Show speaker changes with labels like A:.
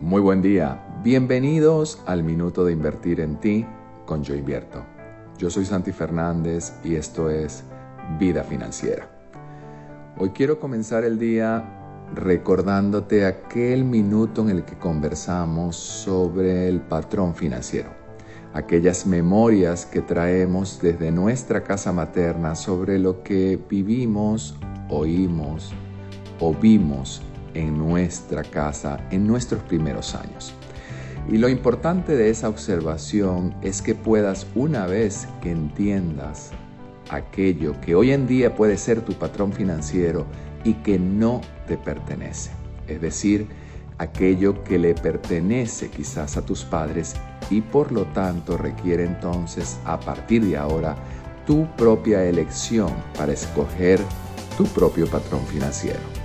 A: Muy buen día, bienvenidos al Minuto de Invertir en Ti con Yo Invierto. Yo soy Santi Fernández y esto es Vida Financiera. Hoy quiero comenzar el día recordándote aquel minuto en el que conversamos sobre el patrón financiero, aquellas memorias que traemos desde nuestra casa materna sobre lo que vivimos, oímos o vimos en nuestra casa en nuestros primeros años. Y lo importante de esa observación es que puedas, una vez que entiendas aquello que hoy en día puede ser tu patrón financiero y que no te pertenece, es decir, aquello que le pertenece quizás a tus padres y por lo tanto requiere entonces a partir de ahora tu propia elección para escoger tu propio patrón financiero.